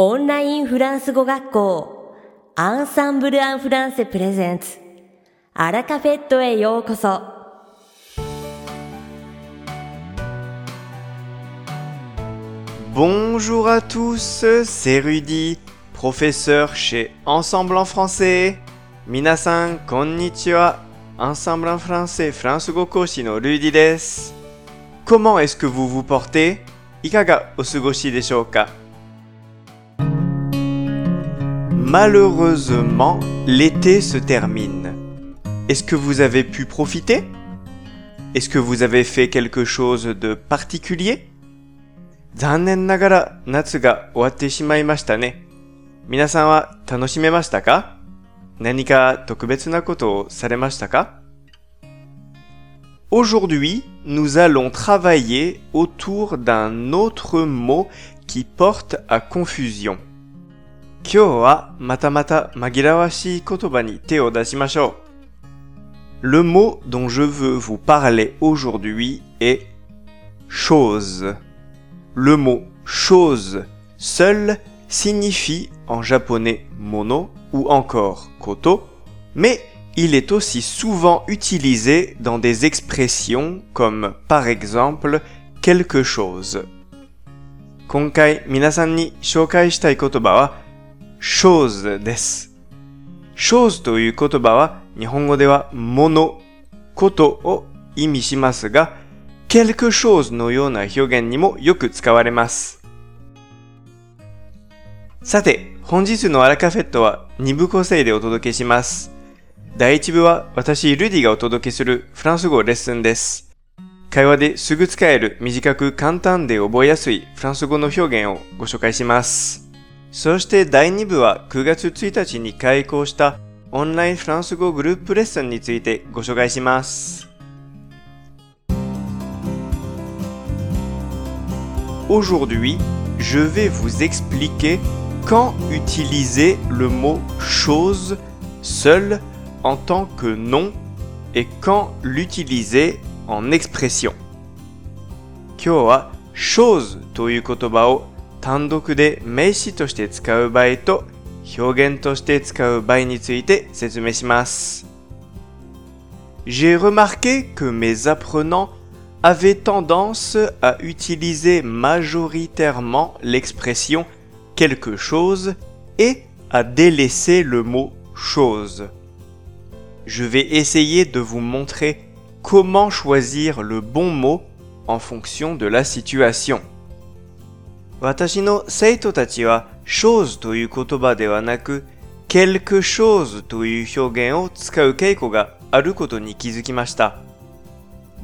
オンラインフランス語学校アンサンブル・アン・フランセプレゼンツアラカフェットへようこそ Bonjour à tous, c'est Rudy, professeur chez Ensemble en français. Minasan, konnichiwa. Ensemble en français, France Gokoshi no Rudy desu. Comment est-ce que vous vous portez? Ikaga osugoshi desho Malheureusement, l'été se termine. Est-ce que vous avez pu profiter? Est-ce que vous avez fait quelque chose de particulier? 残念ながら夏が終わってしまいましたね。皆さんは楽しめましたか何か特別なことをされましたか Aujourd'hui, nous allons travailler autour d'un autre mot qui porte à confusion. 今日はまたまた紛らわしい言葉に手を出しましょう。Le mot dont je veux vous parler aujourd'hui est chose. Le mot chose seul signifie en japonais mono ou encore koto, mais il est aussi souvent utilisé dans des expressions comme par exemple quelque chose. 今回皆さんに紹介したい言葉は chose です。chose という言葉は日本語では物、ことを意味しますが、quelque chose のような表現にもよく使われます。さて、本日のアラカフェットは2部構成でお届けします。第1部は私、ルディがお届けするフランス語レッスンです。会話ですぐ使える短く簡単で覚えやすいフランス語の表現をご紹介します。そして第2部は9月1日に開講したオンラインフランス語グループレッスンについてご紹介します。Aujourd'hui, je vais vous expliquer quand utiliser le mot chose seul en tant que nom et quand l'utiliser en expression. 今日は chose という言葉を 単独で名詞として使う場合と表現として使う場合について説明します。J'ai remarqué que mes apprenants avaient tendance à utiliser majoritairement l'expression quelque chose et à délaisser le mot chose. Je vais essayer de vous montrer comment choisir le bon mot en fonction de la situation. 私の生徒たちは chose という言葉ではなく quelque chose という表現を使う傾向があることに気づきました。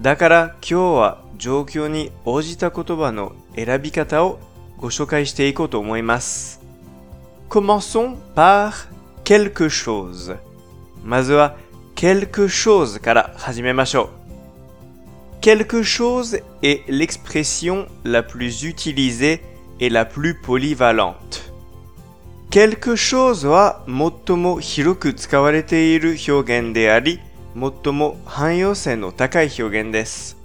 だから今日は状況に応じた言葉の選び方をご紹介していこうと思います。Commençons par quelque chose. まずは quelque chose から始めましょう。Quelque chose est l'expression la plus utilisée et la plus polyvalente. quelque chose は最も広く使われている表現であり、最も汎用性の高い表現です。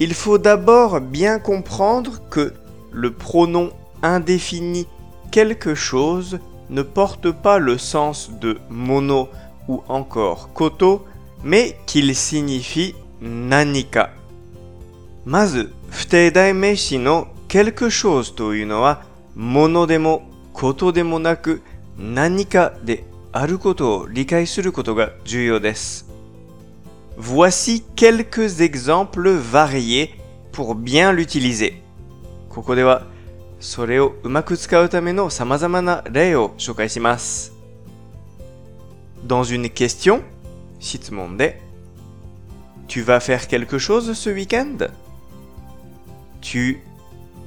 Il faut d'abord bien comprendre que le pronom indéfini quelque chose ne porte pas le sens de mono ou encore koto, mais qu'il signifie nanika. まず、不定代名詞の quelque chose というのは、ものでもことでもなく何かであることを理解することが重要です。Voici quelques exemples variés pour bien l'utiliser. ここではそれをうまく使うための様々な例を紹介します。Dans une question, 質問で Tu vas faire quelque chose ce week-end? Tu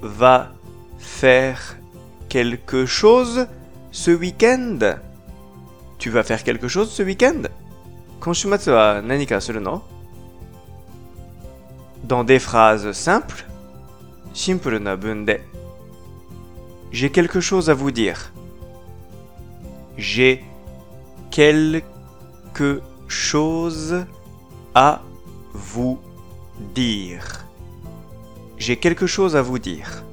va faire quelque chose ce week-end? Tu vas faire quelque chose ce week-end? Dans des phrases simples. J'ai quelque chose à vous dire. J'ai quelque chose à vous dire J'ai quelque chose à vous dire.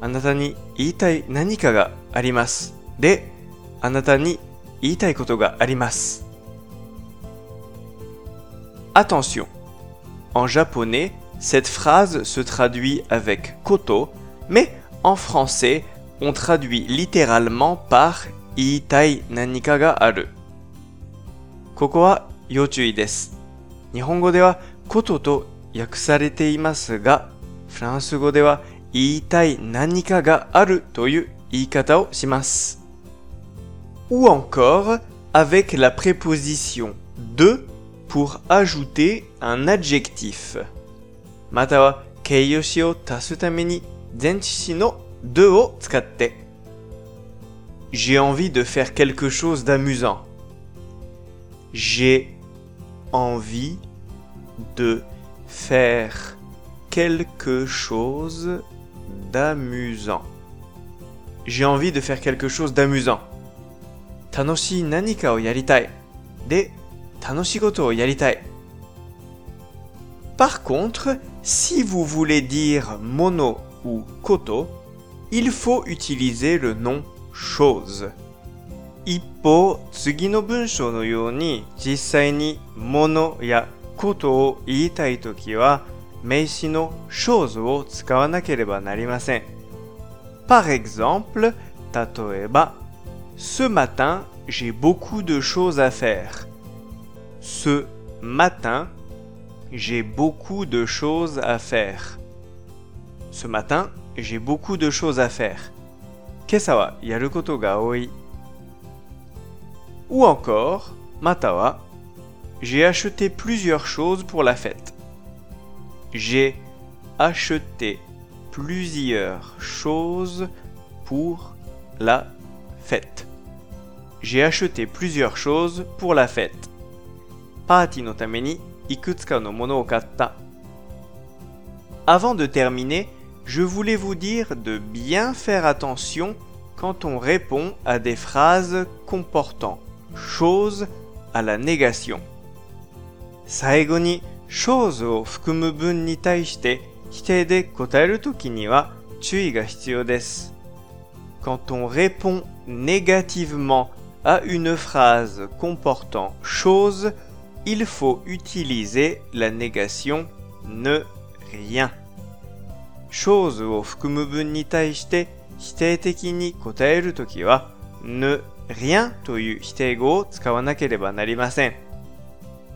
あなたに言いたい何かがあります。で、あなたに言いたいことがあります。Attention. En japonais, cette phrase se traduit avec koto, mais en français, on traduit littéralement par iitai nanika ga aru. ここは要注意です。日本語で はことと訳されていますが、フランス語では言いたい何かがあるという言い方をします。Ou encore avec la préposition de pour ajouter un adjectif. または形容詞を足すために前置詞の de を使って。J'ai envie de faire quelque chose d'amusant. J'ai envie de faire quelque chose d'amusant. J'ai envie de faire quelque chose d'amusant. Tanoshi nanika o yaritai. De tanoshigoto o yaritai. Par contre, si vous voulez dire mono ou koto, il faut utiliser le nom chose. Ippo, tsugi no bunsho no you ni, jissai ni mono ya koto o iitai toki wa とを言いたいときは名詞の chose を使わなければなりません。Par exemple, 例えば、Ce matin, j'ai beaucoup de choses à faire. Ce matin, j'ai beaucoup de choses à faire. Ce matin, j'ai beaucoup de choses à faire. 今朝はやることが多い。Ou encore, matawa, j'ai acheté plusieurs choses pour la fête. J'ai acheté plusieurs choses pour la fête. J'ai acheté plusieurs choses pour la fête. Party no tameni ikutsuka no mono o katta. Avant de terminer, je voulais vous dire de bien faire attention quand on répond à des phrases comportant chose à la négation. 最後に chose を含む文に対して否定で答えるときには注意が必要です。Quand on répond négativement à une phrase comportant chose, il faut utiliser la négation ne rien. chose を含む文に対して否定的に答えるときは ne rien という否定語を使わなければなりません。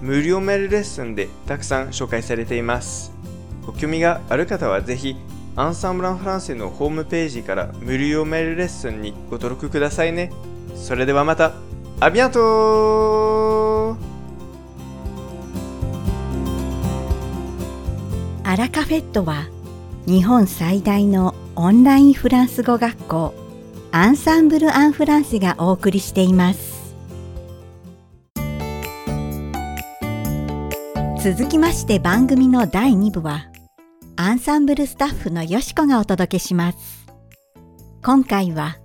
無料メールレッスンでたくさん紹介されています。ご興味がある方はぜひアンサンブランフランセのホームページから無料メールレッスンにご登録くださいね。それではまた、アビアントアラカフェットは日本最大のオンラインフランス語学校アンサンブル・アン・フランセがお送りしています続きまして番組の第2部はアンサンブルスタッフのよしこがお届けします今回は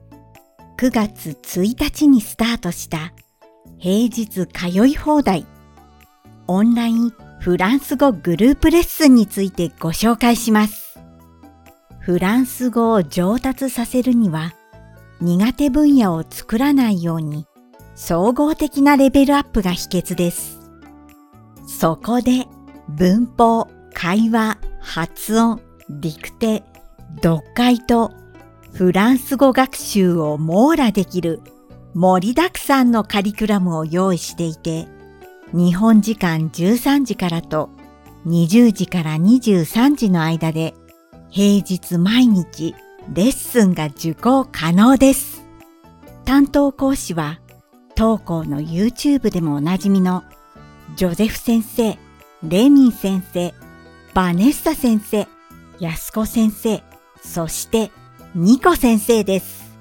9月1日にスタートした平日通い放題オンラインフランス語グループレッスンについてご紹介します。フランス語を上達させるには苦手分野を作らないように総合的なレベルアップが秘訣です。そこで文法、会話、発音、ディクテ、読解とフランス語学習を網羅できる盛りだくさんのカリキュラムを用意していて日本時間13時からと20時から23時の間で平日毎日レッスンが受講可能です。担当講師は当校の YouTube でもおなじみのジョゼフ先生、レミン先生、バネッサ先生、ヤスコ先生、そしてニコ先生です。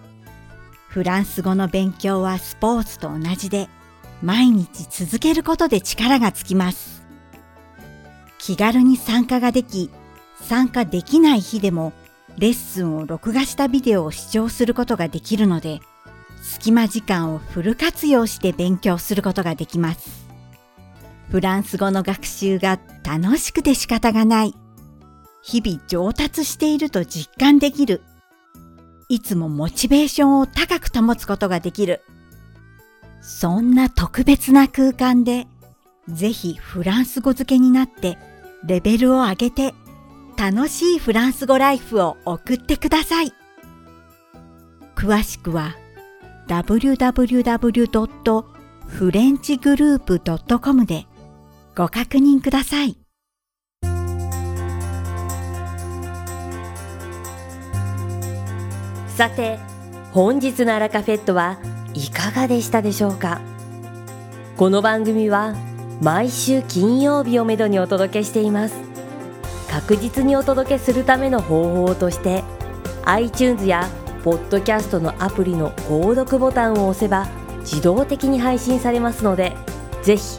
フランス語の勉強はスポーツと同じで毎日続けることで力がつきます。気軽に参加ができ、参加できない日でもレッスンを録画したビデオを視聴することができるので、隙間時間をフル活用して勉強することができます。フランス語の学習が楽しくて仕方がない。日々上達していると実感できる。いつもモチベーションを高く保つことができる。そんな特別な空間で、ぜひフランス語付けになってレベルを上げて楽しいフランス語ライフを送ってください。詳しくは www.frenchgroup.com でご確認ください。さて、本日のアラカフェットはいかがでしたでしょうか？この番組は毎週金曜日をめどにお届けしています。確実にお届けするための方法として iTunes やポッドキャストのアプリの購読ボタンを押せば自動的に配信されますのでぜひ